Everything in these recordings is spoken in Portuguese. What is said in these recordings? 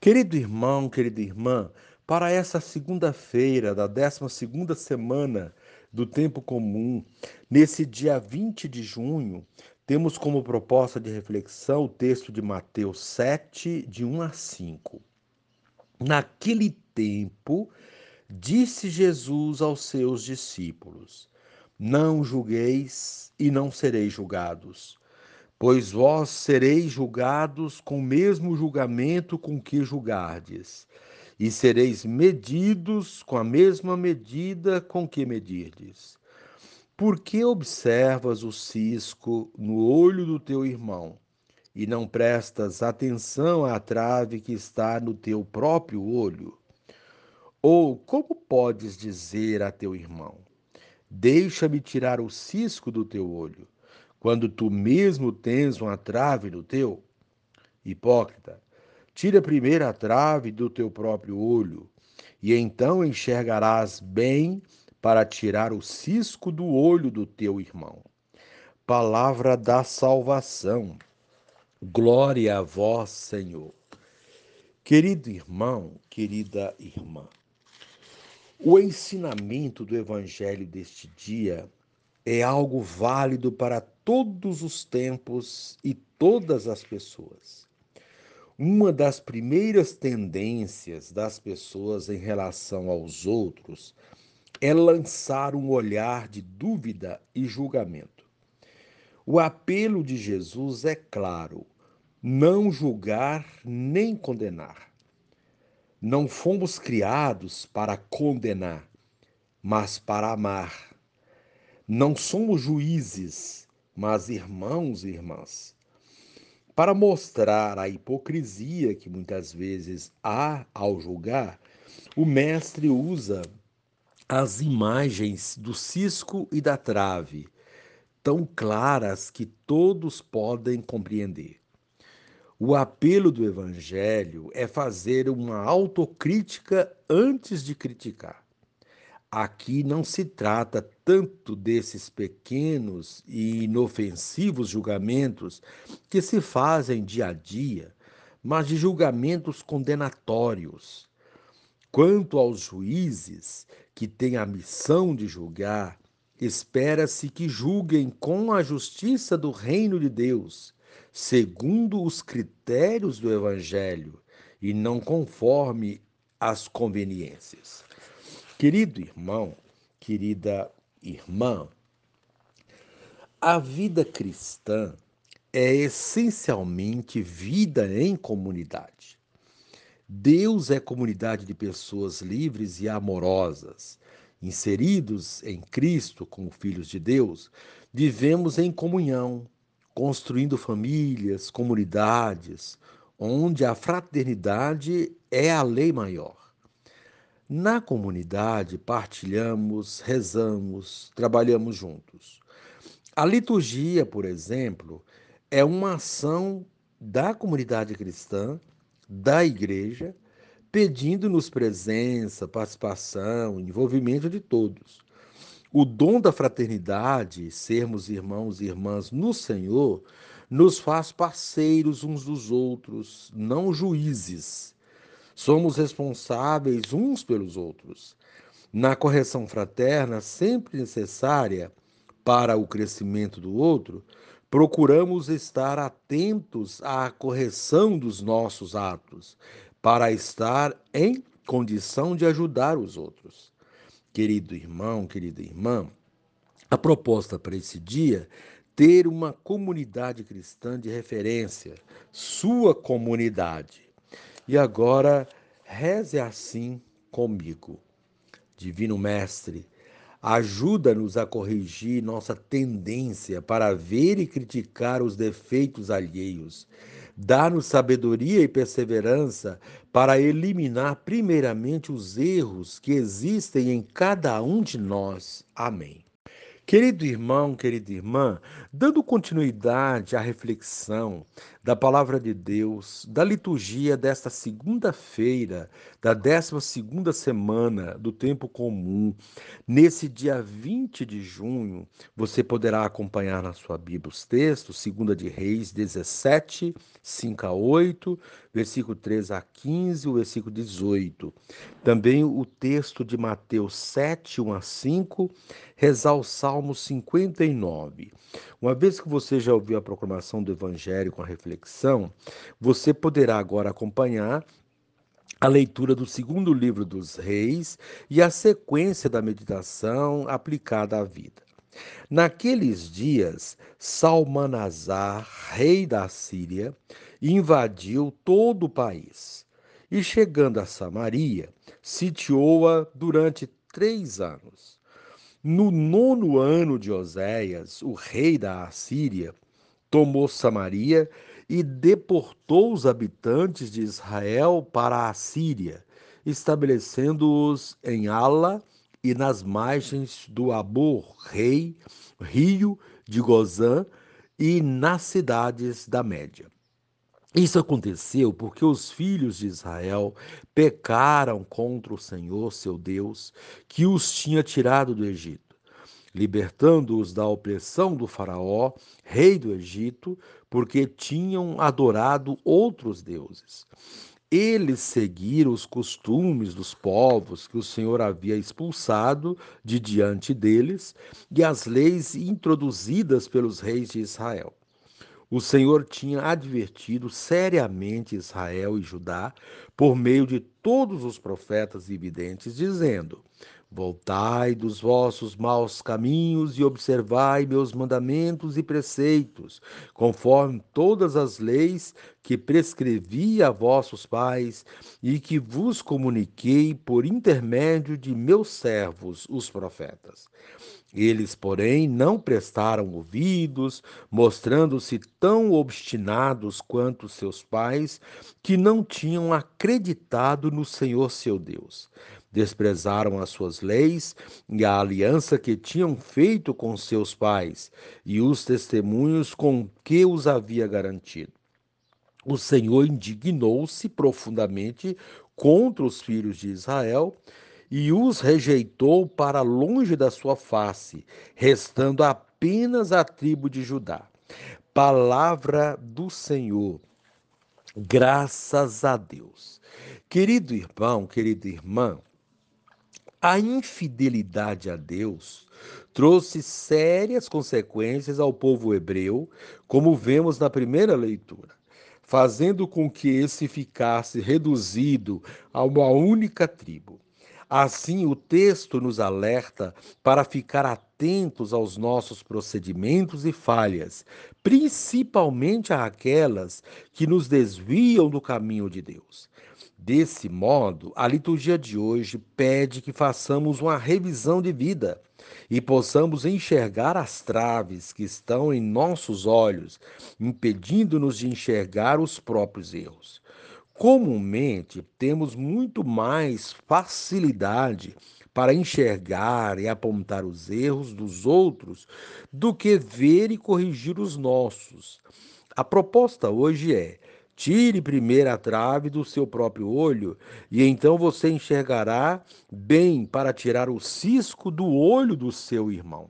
Querido irmão, querida irmã, para essa segunda-feira da 12 segunda semana do tempo comum, nesse dia 20 de junho, temos como proposta de reflexão o texto de Mateus 7, de 1 a 5. Naquele tempo, disse Jesus aos seus discípulos: Não julgueis e não sereis julgados pois vós sereis julgados com o mesmo julgamento com que julgardes, e sereis medidos com a mesma medida com que medirdes. Por que observas o cisco no olho do teu irmão, e não prestas atenção à trave que está no teu próprio olho? Ou como podes dizer a teu irmão: Deixa-me tirar o cisco do teu olho, quando tu mesmo tens uma trave no teu? Hipócrita, tira primeiro a trave do teu próprio olho, e então enxergarás bem para tirar o cisco do olho do teu irmão. Palavra da salvação. Glória a vós, Senhor. Querido irmão, querida irmã, o ensinamento do evangelho deste dia é algo válido para todos os tempos e todas as pessoas. Uma das primeiras tendências das pessoas em relação aos outros é lançar um olhar de dúvida e julgamento. O apelo de Jesus é claro: não julgar nem condenar. Não fomos criados para condenar, mas para amar não somos juízes, mas irmãos e irmãs. Para mostrar a hipocrisia que muitas vezes há ao julgar, o mestre usa as imagens do cisco e da trave, tão claras que todos podem compreender. O apelo do Evangelho é fazer uma autocrítica antes de criticar. Aqui não se trata tanto desses pequenos e inofensivos julgamentos que se fazem dia a dia, mas de julgamentos condenatórios. Quanto aos juízes que têm a missão de julgar, espera-se que julguem com a justiça do reino de Deus, segundo os critérios do Evangelho, e não conforme as conveniências. Querido irmão, querida irmã, a vida cristã é essencialmente vida em comunidade. Deus é comunidade de pessoas livres e amorosas. Inseridos em Cristo como filhos de Deus, vivemos em comunhão, construindo famílias, comunidades, onde a fraternidade é a lei maior. Na comunidade, partilhamos, rezamos, trabalhamos juntos. A liturgia, por exemplo, é uma ação da comunidade cristã, da igreja, pedindo-nos presença, participação, envolvimento de todos. O dom da fraternidade, sermos irmãos e irmãs no Senhor, nos faz parceiros uns dos outros, não juízes Somos responsáveis uns pelos outros. Na correção fraterna, sempre necessária para o crescimento do outro, procuramos estar atentos à correção dos nossos atos, para estar em condição de ajudar os outros. Querido irmão, querida irmã, a proposta para esse dia ter uma comunidade cristã de referência, sua comunidade. E agora reze assim comigo. Divino Mestre, ajuda-nos a corrigir nossa tendência para ver e criticar os defeitos alheios. Dá-nos sabedoria e perseverança para eliminar primeiramente os erros que existem em cada um de nós. Amém. Querido irmão, querida irmã, dando continuidade à reflexão da palavra de Deus, da liturgia desta segunda-feira, da 12 segunda semana do tempo comum, nesse dia 20 de junho, você poderá acompanhar na sua Bíblia os textos, 2 de Reis 17, 5 a 8, versículo 3 a 15, o versículo 18. Também o texto de Mateus 7, 1 a 5, rezar o Salmo 59. Uma vez que você já ouviu a proclamação do Evangelho com a reflexão, você poderá agora acompanhar a leitura do segundo livro dos reis e a sequência da meditação aplicada à vida. Naqueles dias, Salmanazar, rei da Síria, invadiu todo o país e, chegando a Samaria, sitiou-a durante três anos. No nono ano de Oséias, o rei da Assíria tomou Samaria e deportou os habitantes de Israel para a Síria, estabelecendo-os em Ala e nas margens do Abor, rei, rio de Gozã e nas cidades da Média. Isso aconteceu porque os filhos de Israel pecaram contra o Senhor, seu Deus, que os tinha tirado do Egito libertando-os da opressão do Faraó, rei do Egito, porque tinham adorado outros deuses. Eles seguiram os costumes dos povos que o Senhor havia expulsado de diante deles e as leis introduzidas pelos reis de Israel. O Senhor tinha advertido seriamente Israel e Judá por meio de todos os profetas e videntes, dizendo: Voltai dos vossos maus caminhos e observai meus mandamentos e preceitos, conforme todas as leis que prescrevi a vossos pais e que vos comuniquei por intermédio de meus servos, os profetas. Eles, porém, não prestaram ouvidos, mostrando-se tão obstinados quanto seus pais, que não tinham acreditado no Senhor seu Deus desprezaram as suas leis e a aliança que tinham feito com seus pais e os testemunhos com que os havia garantido. O Senhor indignou-se profundamente contra os filhos de Israel e os rejeitou para longe da sua face, restando apenas a tribo de Judá. Palavra do Senhor. Graças a Deus. Querido irmão, querida irmã, a infidelidade a Deus trouxe sérias consequências ao povo hebreu, como vemos na primeira leitura, fazendo com que esse ficasse reduzido a uma única tribo. Assim, o texto nos alerta para ficar atentos aos nossos procedimentos e falhas, principalmente aquelas que nos desviam do caminho de Deus. Desse modo, a liturgia de hoje pede que façamos uma revisão de vida e possamos enxergar as traves que estão em nossos olhos, impedindo-nos de enxergar os próprios erros. Comumente, temos muito mais facilidade para enxergar e apontar os erros dos outros do que ver e corrigir os nossos. A proposta hoje é Tire primeiro a trave do seu próprio olho, e então você enxergará bem para tirar o cisco do olho do seu irmão.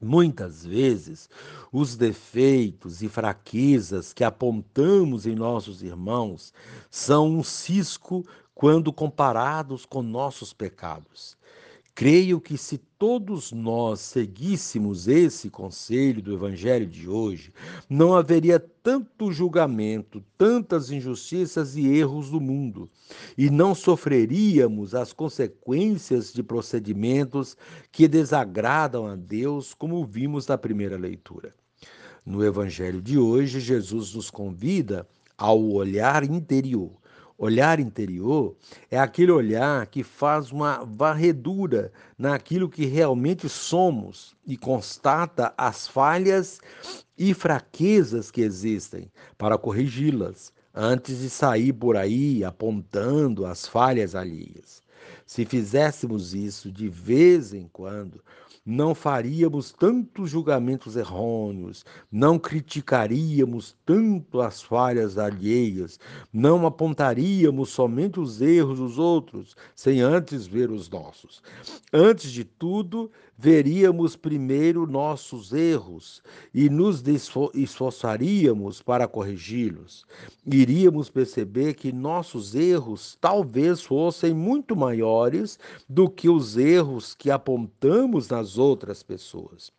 Muitas vezes, os defeitos e fraquezas que apontamos em nossos irmãos são um cisco quando comparados com nossos pecados. Creio que se todos nós seguíssemos esse conselho do Evangelho de hoje, não haveria tanto julgamento, tantas injustiças e erros do mundo, e não sofreríamos as consequências de procedimentos que desagradam a Deus, como vimos na primeira leitura. No Evangelho de hoje, Jesus nos convida ao olhar interior Olhar interior é aquele olhar que faz uma varredura naquilo que realmente somos e constata as falhas e fraquezas que existem para corrigi-las antes de sair por aí apontando as falhas alheias. Se fizéssemos isso de vez em quando, não faríamos tantos julgamentos errôneos, não criticaríamos tanto as falhas alheias, não apontaríamos somente os erros dos outros, sem antes ver os nossos. Antes de tudo, veríamos primeiro nossos erros e nos esforçaríamos para corrigi-los. Iríamos perceber que nossos erros talvez fossem muito maiores do que os erros que apontamos nas outras pessoas.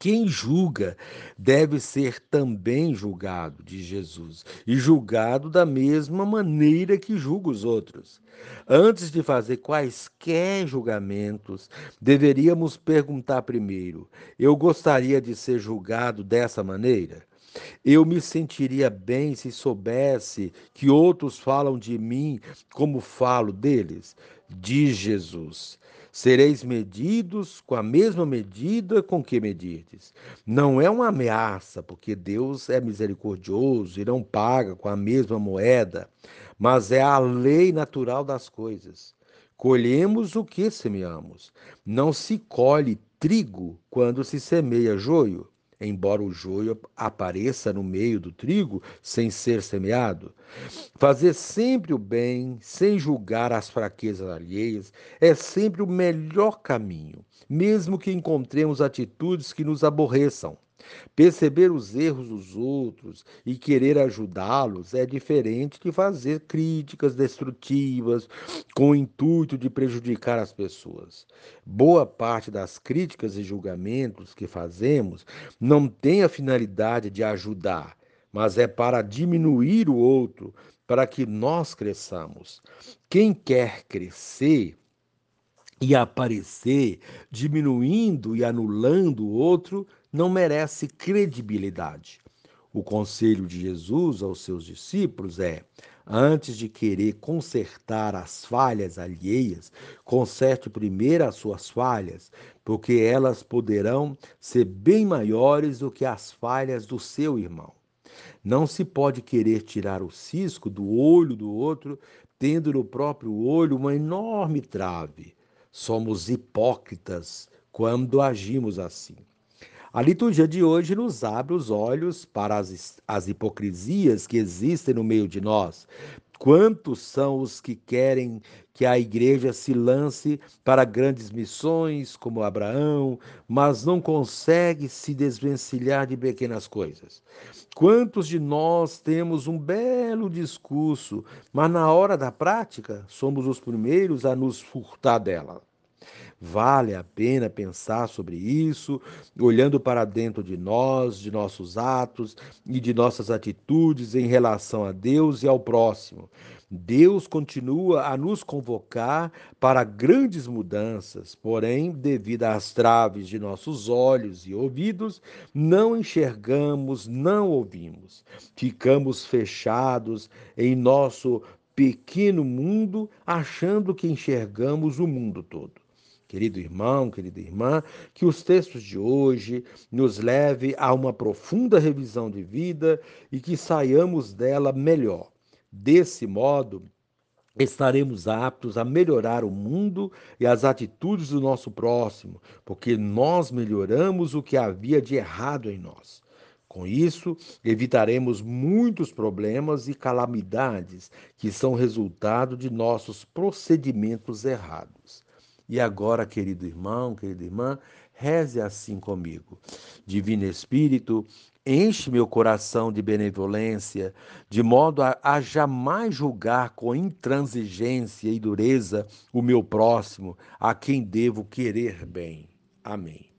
Quem julga deve ser também julgado, diz Jesus, e julgado da mesma maneira que julga os outros. Antes de fazer quaisquer julgamentos, deveríamos perguntar primeiro: eu gostaria de ser julgado dessa maneira? Eu me sentiria bem se soubesse que outros falam de mim como falo deles, diz Jesus. Sereis medidos com a mesma medida com que medirdes. Não é uma ameaça, porque Deus é misericordioso e não paga com a mesma moeda, mas é a lei natural das coisas. Colhemos o que semeamos. Não se colhe trigo quando se semeia joio embora o joio apareça no meio do trigo sem ser semeado. Fazer sempre o bem, sem julgar as fraquezas alheias, é sempre o melhor caminho, mesmo que encontremos atitudes que nos aborreçam. Perceber os erros dos outros e querer ajudá-los é diferente de fazer críticas destrutivas com o intuito de prejudicar as pessoas. Boa parte das críticas e julgamentos que fazemos não tem a finalidade de ajudar, mas é para diminuir o outro, para que nós cresçamos. Quem quer crescer e aparecer, diminuindo e anulando o outro, não merece credibilidade. O conselho de Jesus aos seus discípulos é: antes de querer consertar as falhas alheias, conserte primeiro as suas falhas, porque elas poderão ser bem maiores do que as falhas do seu irmão. Não se pode querer tirar o cisco do olho do outro, tendo no próprio olho uma enorme trave. Somos hipócritas quando agimos assim. A liturgia de hoje nos abre os olhos para as, as hipocrisias que existem no meio de nós. Quantos são os que querem que a igreja se lance para grandes missões, como Abraão, mas não consegue se desvencilhar de pequenas coisas? Quantos de nós temos um belo discurso, mas na hora da prática somos os primeiros a nos furtar dela? Vale a pena pensar sobre isso, olhando para dentro de nós, de nossos atos e de nossas atitudes em relação a Deus e ao próximo. Deus continua a nos convocar para grandes mudanças, porém, devido às traves de nossos olhos e ouvidos, não enxergamos, não ouvimos. Ficamos fechados em nosso pequeno mundo, achando que enxergamos o mundo todo. Querido irmão, querida irmã, que os textos de hoje nos leve a uma profunda revisão de vida e que saiamos dela melhor. Desse modo, estaremos aptos a melhorar o mundo e as atitudes do nosso próximo, porque nós melhoramos o que havia de errado em nós. Com isso, evitaremos muitos problemas e calamidades que são resultado de nossos procedimentos errados. E agora, querido irmão, querida irmã, reze assim comigo. Divino Espírito, enche meu coração de benevolência, de modo a, a, jamais julgar com intransigência e dureza o meu próximo, a quem devo querer bem. Amém.